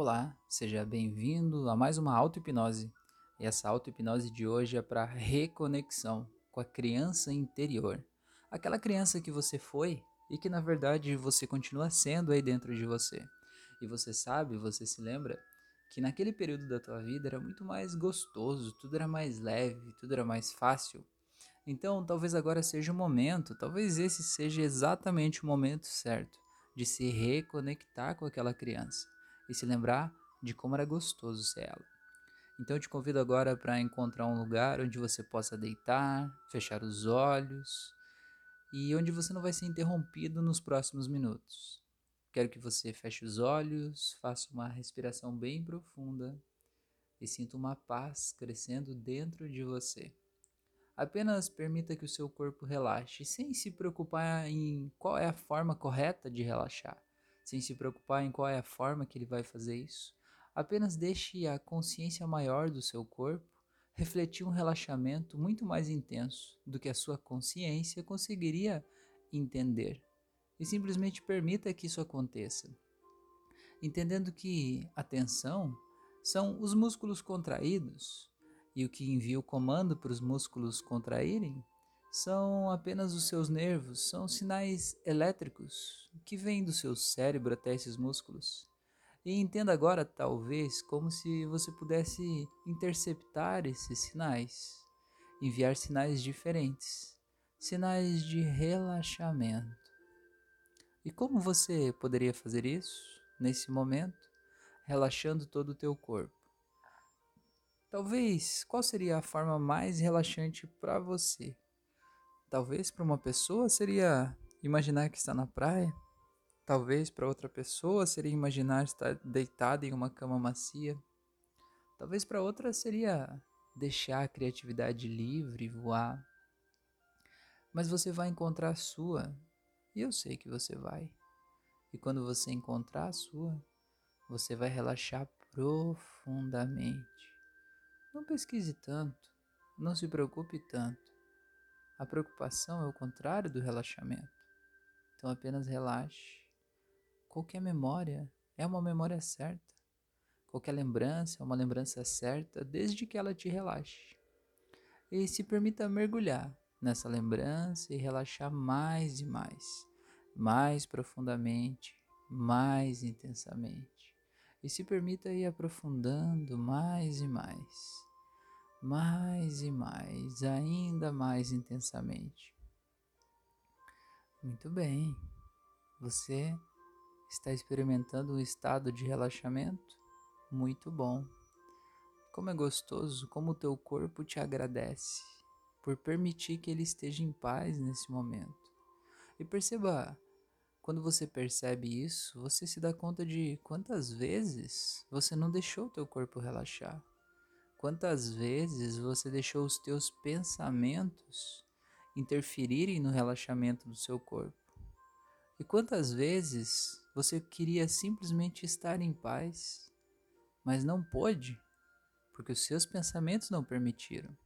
Olá, seja bem-vindo a mais uma auto-hipnose. E essa auto-hipnose de hoje é para reconexão com a criança interior. Aquela criança que você foi e que na verdade você continua sendo aí dentro de você. E você sabe, você se lembra que naquele período da tua vida era muito mais gostoso, tudo era mais leve, tudo era mais fácil. Então, talvez agora seja o momento, talvez esse seja exatamente o momento certo de se reconectar com aquela criança e se lembrar de como era gostoso ser ela. Então eu te convido agora para encontrar um lugar onde você possa deitar, fechar os olhos e onde você não vai ser interrompido nos próximos minutos. Quero que você feche os olhos, faça uma respiração bem profunda e sinta uma paz crescendo dentro de você. Apenas permita que o seu corpo relaxe, sem se preocupar em qual é a forma correta de relaxar sem se preocupar em qual é a forma que ele vai fazer isso. Apenas deixe a consciência maior do seu corpo refletir um relaxamento muito mais intenso do que a sua consciência conseguiria entender. E simplesmente permita que isso aconteça. Entendendo que a tensão são os músculos contraídos e o que envia o comando para os músculos contraírem são apenas os seus nervos, são sinais elétricos que vêm do seu cérebro até esses músculos. E entenda agora, talvez, como se você pudesse interceptar esses sinais, enviar sinais diferentes, sinais de relaxamento. E como você poderia fazer isso nesse momento, relaxando todo o teu corpo? Talvez, qual seria a forma mais relaxante para você? Talvez para uma pessoa seria imaginar que está na praia. Talvez para outra pessoa seria imaginar estar deitada em uma cama macia. Talvez para outra seria deixar a criatividade livre voar. Mas você vai encontrar a sua, e eu sei que você vai. E quando você encontrar a sua, você vai relaxar profundamente. Não pesquise tanto, não se preocupe tanto. A preocupação é o contrário do relaxamento. Então apenas relaxe. Qualquer memória é uma memória certa. Qualquer lembrança é uma lembrança certa, desde que ela te relaxe. E se permita mergulhar nessa lembrança e relaxar mais e mais, mais profundamente, mais intensamente. E se permita ir aprofundando mais e mais mais e mais, ainda mais intensamente. Muito bem, você está experimentando um estado de relaxamento? Muito bom. Como é gostoso, como o teu corpo te agradece por permitir que ele esteja em paz nesse momento. E perceba, quando você percebe isso, você se dá conta de quantas vezes você não deixou o teu corpo relaxar. Quantas vezes você deixou os teus pensamentos interferirem no relaxamento do seu corpo? E quantas vezes você queria simplesmente estar em paz, mas não pôde, porque os seus pensamentos não permitiram?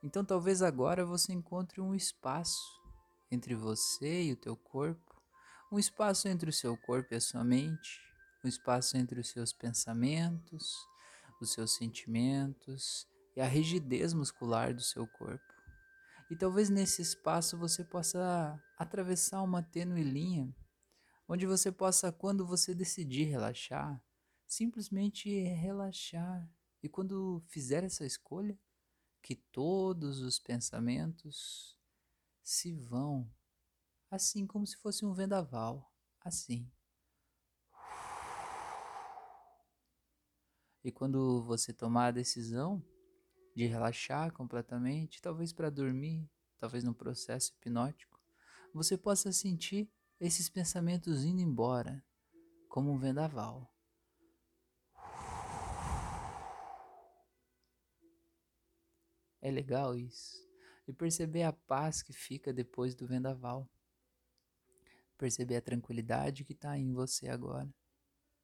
Então talvez agora você encontre um espaço entre você e o teu corpo, um espaço entre o seu corpo e a sua mente, um espaço entre os seus pensamentos, os seus sentimentos e a rigidez muscular do seu corpo. E talvez nesse espaço você possa atravessar uma tênue linha, onde você possa, quando você decidir relaxar, simplesmente relaxar. E quando fizer essa escolha, que todos os pensamentos se vão, assim como se fosse um vendaval, assim. E quando você tomar a decisão de relaxar completamente, talvez para dormir, talvez no processo hipnótico, você possa sentir esses pensamentos indo embora, como um vendaval. É legal isso. E perceber a paz que fica depois do vendaval. Perceber a tranquilidade que está em você agora.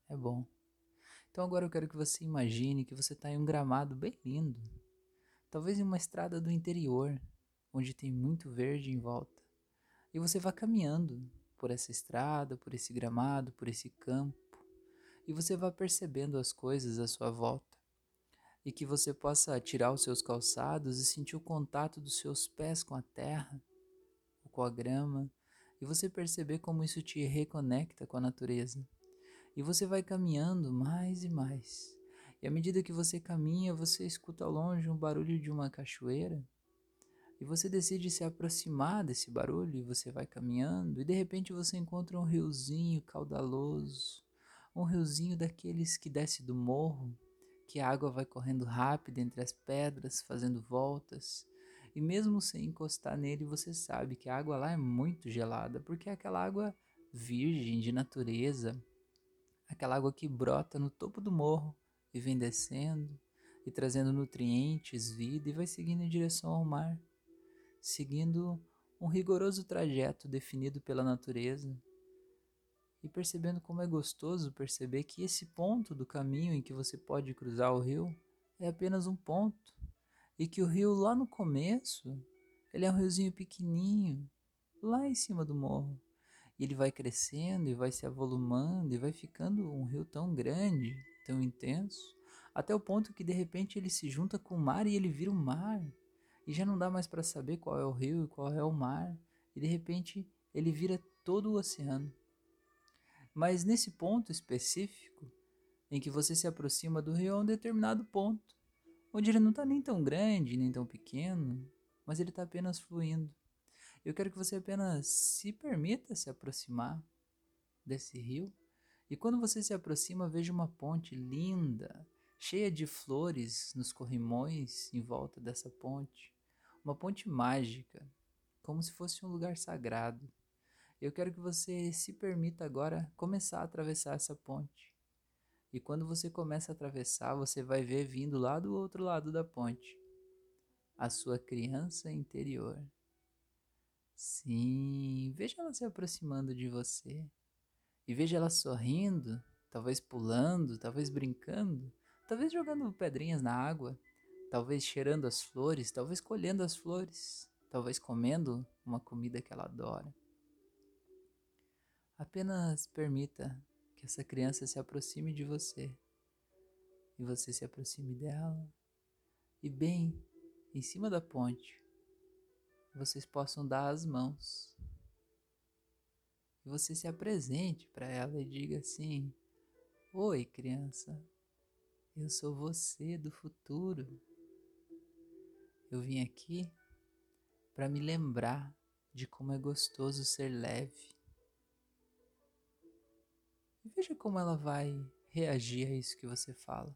É bom. Então agora eu quero que você imagine que você está em um gramado bem lindo, talvez em uma estrada do interior, onde tem muito verde em volta. E você vai caminhando por essa estrada, por esse gramado, por esse campo, e você vá percebendo as coisas à sua volta. E que você possa tirar os seus calçados e sentir o contato dos seus pés com a terra, ou com a grama, e você perceber como isso te reconecta com a natureza. E você vai caminhando mais e mais. E à medida que você caminha, você escuta ao longe um barulho de uma cachoeira. E você decide se aproximar desse barulho e você vai caminhando e de repente você encontra um riozinho caudaloso, um riozinho daqueles que desce do morro, que a água vai correndo rápido entre as pedras, fazendo voltas. E mesmo sem encostar nele, você sabe que a água lá é muito gelada, porque é aquela água virgem de natureza, aquela água que brota no topo do morro e vem descendo e trazendo nutrientes, vida e vai seguindo em direção ao mar, seguindo um rigoroso trajeto definido pela natureza e percebendo como é gostoso perceber que esse ponto do caminho em que você pode cruzar o rio é apenas um ponto e que o rio lá no começo ele é um riozinho pequenininho lá em cima do morro e ele vai crescendo e vai se avolumando e vai ficando um rio tão grande, tão intenso, até o ponto que de repente ele se junta com o mar e ele vira o mar. E já não dá mais para saber qual é o rio e qual é o mar, e de repente ele vira todo o oceano. Mas nesse ponto específico, em que você se aproxima do rio a um determinado ponto, onde ele não está nem tão grande, nem tão pequeno, mas ele está apenas fluindo. Eu quero que você apenas se permita se aproximar desse rio. E quando você se aproxima, veja uma ponte linda, cheia de flores nos corrimões em volta dessa ponte. Uma ponte mágica, como se fosse um lugar sagrado. Eu quero que você se permita agora começar a atravessar essa ponte. E quando você começa a atravessar, você vai ver vindo lá do outro lado da ponte a sua criança interior. Sim, veja ela se aproximando de você. E veja ela sorrindo, talvez pulando, talvez brincando, talvez jogando pedrinhas na água, talvez cheirando as flores, talvez colhendo as flores, talvez comendo uma comida que ela adora. Apenas permita que essa criança se aproxime de você e você se aproxime dela. E bem em cima da ponte, vocês possam dar as mãos. Você se apresente para ela e diga assim: Oi, criança, eu sou você do futuro. Eu vim aqui para me lembrar de como é gostoso ser leve. E veja como ela vai reagir a isso que você fala.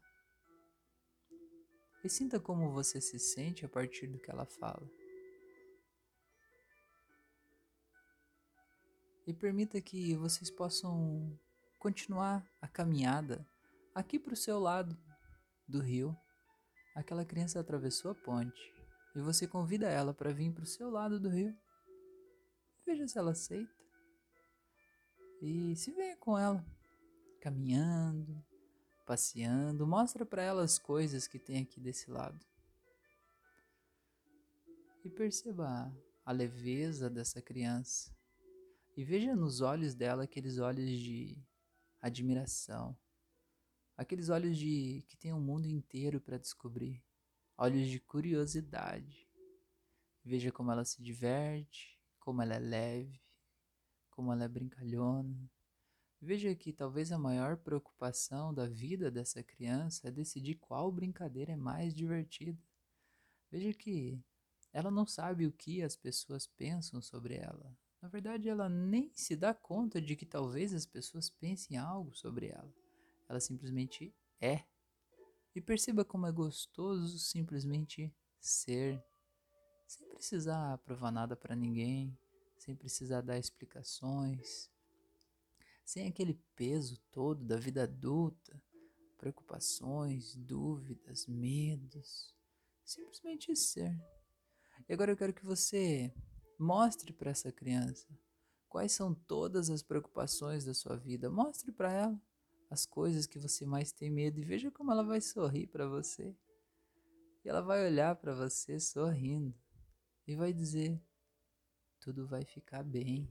E sinta como você se sente a partir do que ela fala. E permita que vocês possam continuar a caminhada aqui para o seu lado do rio. Aquela criança atravessou a ponte e você convida ela para vir para o seu lado do rio. Veja se ela aceita. E se venha com ela, caminhando, passeando, mostra para ela as coisas que tem aqui desse lado. E perceba a leveza dessa criança e veja nos olhos dela aqueles olhos de admiração, aqueles olhos de que tem um mundo inteiro para descobrir, olhos de curiosidade. Veja como ela se diverte, como ela é leve, como ela é brincalhona. Veja que talvez a maior preocupação da vida dessa criança é decidir qual brincadeira é mais divertida. Veja que ela não sabe o que as pessoas pensam sobre ela. Na verdade, ela nem se dá conta de que talvez as pessoas pensem algo sobre ela. Ela simplesmente é. E perceba como é gostoso simplesmente ser, sem precisar provar nada para ninguém, sem precisar dar explicações, sem aquele peso todo da vida adulta, preocupações, dúvidas, medos. Simplesmente ser. E agora eu quero que você Mostre para essa criança quais são todas as preocupações da sua vida. Mostre para ela as coisas que você mais tem medo e veja como ela vai sorrir para você. E ela vai olhar para você sorrindo e vai dizer: tudo vai ficar bem.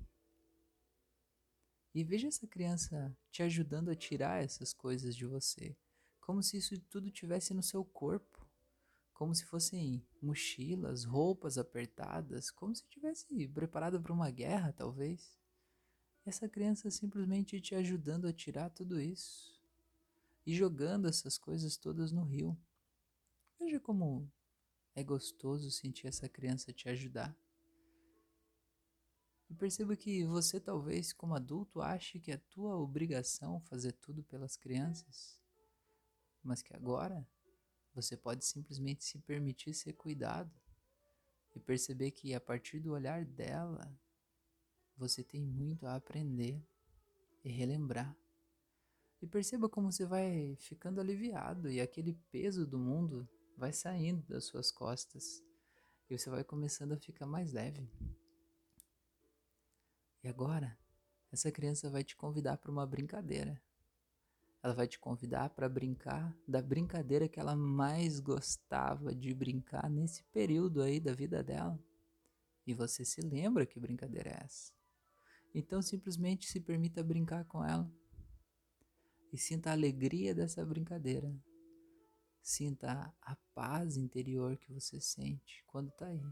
E veja essa criança te ajudando a tirar essas coisas de você, como se isso tudo tivesse no seu corpo, como se fossem mochilas, roupas apertadas, como se tivesse preparado para uma guerra, talvez. Essa criança simplesmente te ajudando a tirar tudo isso e jogando essas coisas todas no rio. Veja como é gostoso sentir essa criança te ajudar. E perceba que você talvez como adulto ache que é tua obrigação fazer tudo pelas crianças, mas que agora você pode simplesmente se permitir ser cuidado e perceber que a partir do olhar dela você tem muito a aprender e relembrar. E perceba como você vai ficando aliviado e aquele peso do mundo vai saindo das suas costas e você vai começando a ficar mais leve. E agora, essa criança vai te convidar para uma brincadeira. Ela vai te convidar para brincar da brincadeira que ela mais gostava de brincar nesse período aí da vida dela. E você se lembra que brincadeira é essa? Então simplesmente se permita brincar com ela. E sinta a alegria dessa brincadeira. Sinta a paz interior que você sente quando está aí.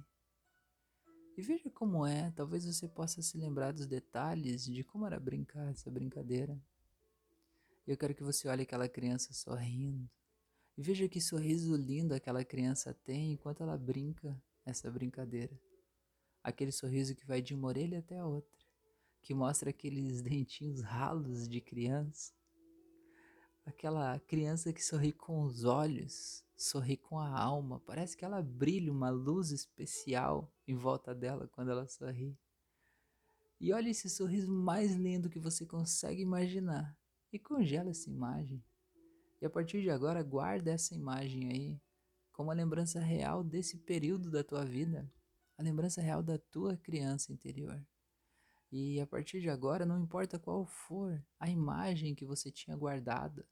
E veja como é, talvez você possa se lembrar dos detalhes de como era brincar essa brincadeira. Eu quero que você olhe aquela criança sorrindo. E veja que sorriso lindo aquela criança tem enquanto ela brinca essa brincadeira. Aquele sorriso que vai de uma orelha até a outra, que mostra aqueles dentinhos ralos de criança. Aquela criança que sorri com os olhos, sorri com a alma, parece que ela brilha uma luz especial em volta dela quando ela sorri. E olha esse sorriso mais lindo que você consegue imaginar e congela essa imagem. E a partir de agora, guarda essa imagem aí como a lembrança real desse período da tua vida, a lembrança real da tua criança interior. E a partir de agora, não importa qual for a imagem que você tinha guardada,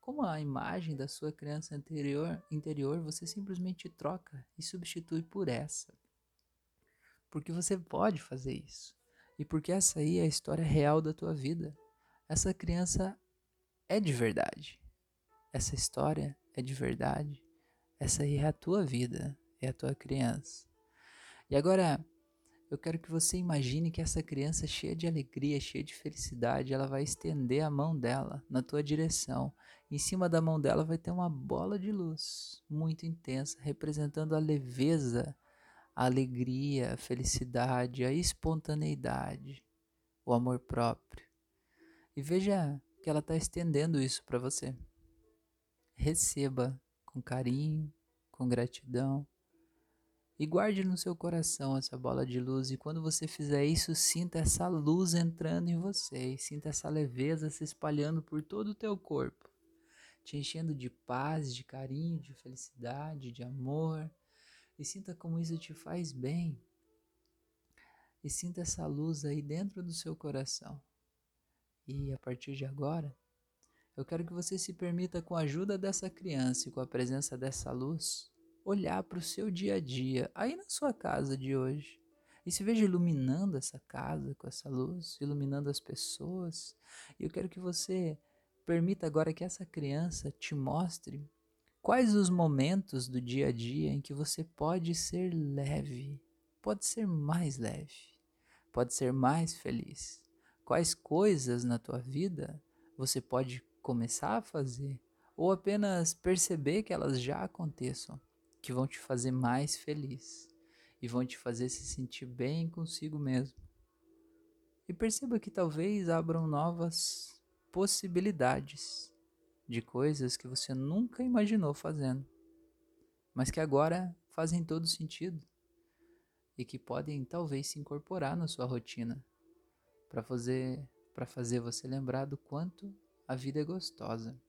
como a imagem da sua criança anterior, interior, você simplesmente troca e substitui por essa. Porque você pode fazer isso. E porque essa aí é a história real da tua vida. Essa criança é de verdade. Essa história é de verdade. Essa aí é a tua vida, é a tua criança. E agora, eu quero que você imagine que essa criança cheia de alegria, cheia de felicidade, ela vai estender a mão dela na tua direção. Em cima da mão dela vai ter uma bola de luz muito intensa, representando a leveza, a alegria, a felicidade, a espontaneidade, o amor próprio. E veja que ela está estendendo isso para você. Receba com carinho, com gratidão e guarde no seu coração essa bola de luz. E quando você fizer isso, sinta essa luz entrando em você. Sinta essa leveza se espalhando por todo o teu corpo. Te enchendo de paz, de carinho, de felicidade, de amor. E sinta como isso te faz bem. E sinta essa luz aí dentro do seu coração. E a partir de agora, eu quero que você se permita, com a ajuda dessa criança e com a presença dessa luz, olhar para o seu dia a dia, aí na sua casa de hoje. E se veja iluminando essa casa com essa luz, iluminando as pessoas. E eu quero que você permita agora que essa criança te mostre quais os momentos do dia a dia em que você pode ser leve, pode ser mais leve, pode ser mais feliz. Quais coisas na tua vida você pode começar a fazer ou apenas perceber que elas já aconteçam que vão te fazer mais feliz e vão te fazer se sentir bem consigo mesmo. E perceba que talvez abram novas possibilidades de coisas que você nunca imaginou fazendo, mas que agora fazem todo sentido e que podem talvez se incorporar na sua rotina para fazer para fazer você lembrar do quanto a vida é gostosa,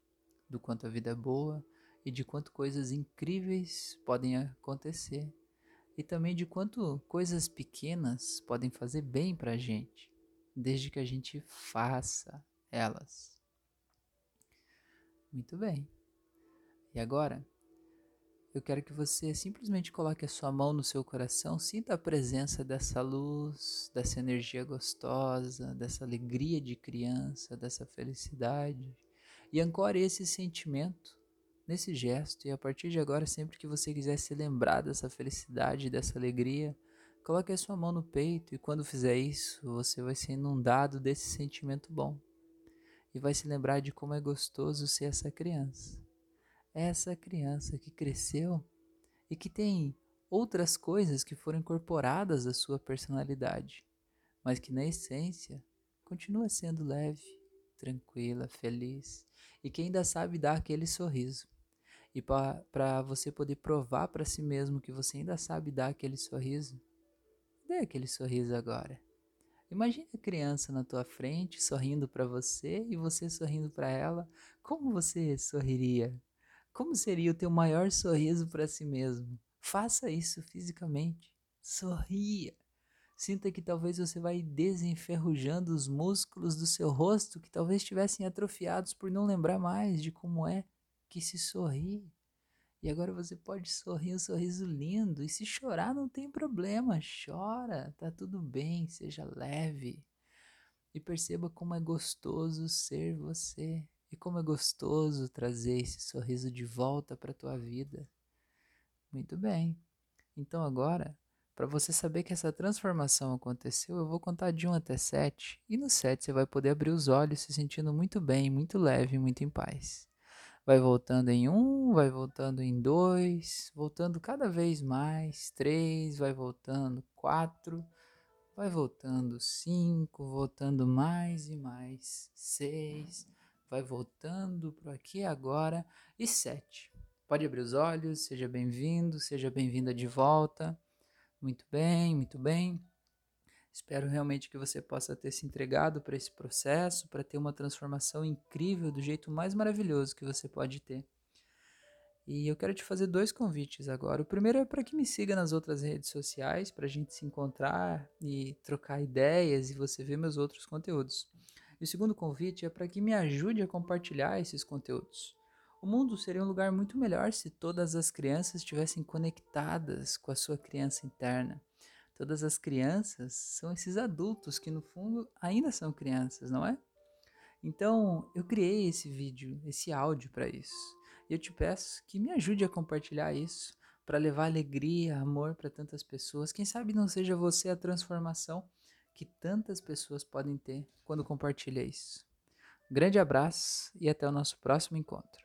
do quanto a vida é boa e de quanto coisas incríveis podem acontecer e também de quanto coisas pequenas podem fazer bem para a gente, desde que a gente faça elas. Muito bem. E agora, eu quero que você simplesmente coloque a sua mão no seu coração, sinta a presença dessa luz, dessa energia gostosa, dessa alegria de criança, dessa felicidade, e ancore esse sentimento nesse gesto. E a partir de agora, sempre que você quiser se lembrar dessa felicidade, dessa alegria, coloque a sua mão no peito, e quando fizer isso, você vai ser inundado desse sentimento bom e vai se lembrar de como é gostoso ser essa criança essa criança que cresceu e que tem outras coisas que foram incorporadas à sua personalidade, mas que na essência continua sendo leve, tranquila, feliz e que ainda sabe dar aquele sorriso. E para você poder provar para si mesmo que você ainda sabe dar aquele sorriso, dê aquele sorriso agora. Imagine a criança na tua frente sorrindo para você e você sorrindo para ela. Como você sorriria? Como seria o teu maior sorriso para si mesmo? Faça isso fisicamente. Sorria. Sinta que talvez você vai desenferrujando os músculos do seu rosto que talvez estivessem atrofiados por não lembrar mais de como é que se sorri. E agora você pode sorrir um sorriso lindo. E se chorar, não tem problema. Chora, tá tudo bem, seja leve. E perceba como é gostoso ser você. E como é gostoso trazer esse sorriso de volta para a tua vida. Muito bem. Então agora, para você saber que essa transformação aconteceu, eu vou contar de 1 até 7, e no 7 você vai poder abrir os olhos se sentindo muito bem, muito leve, muito em paz. Vai voltando em 1, vai voltando em 2, voltando cada vez mais, 3, vai voltando 4, vai voltando 5, voltando mais e mais, 6, vai voltando para aqui agora. E sete. Pode abrir os olhos, seja bem-vindo, seja bem-vinda de volta. Muito bem, muito bem. Espero realmente que você possa ter se entregado para esse processo, para ter uma transformação incrível do jeito mais maravilhoso que você pode ter. E eu quero te fazer dois convites agora. O primeiro é para que me siga nas outras redes sociais, para a gente se encontrar e trocar ideias e você ver meus outros conteúdos. E o segundo convite é para que me ajude a compartilhar esses conteúdos. O mundo seria um lugar muito melhor se todas as crianças estivessem conectadas com a sua criança interna. Todas as crianças são esses adultos que, no fundo, ainda são crianças, não é? Então, eu criei esse vídeo, esse áudio para isso. E eu te peço que me ajude a compartilhar isso, para levar alegria, amor para tantas pessoas. Quem sabe não seja você a transformação que tantas pessoas podem ter quando compartilha isso. grande abraço e até o nosso próximo encontro.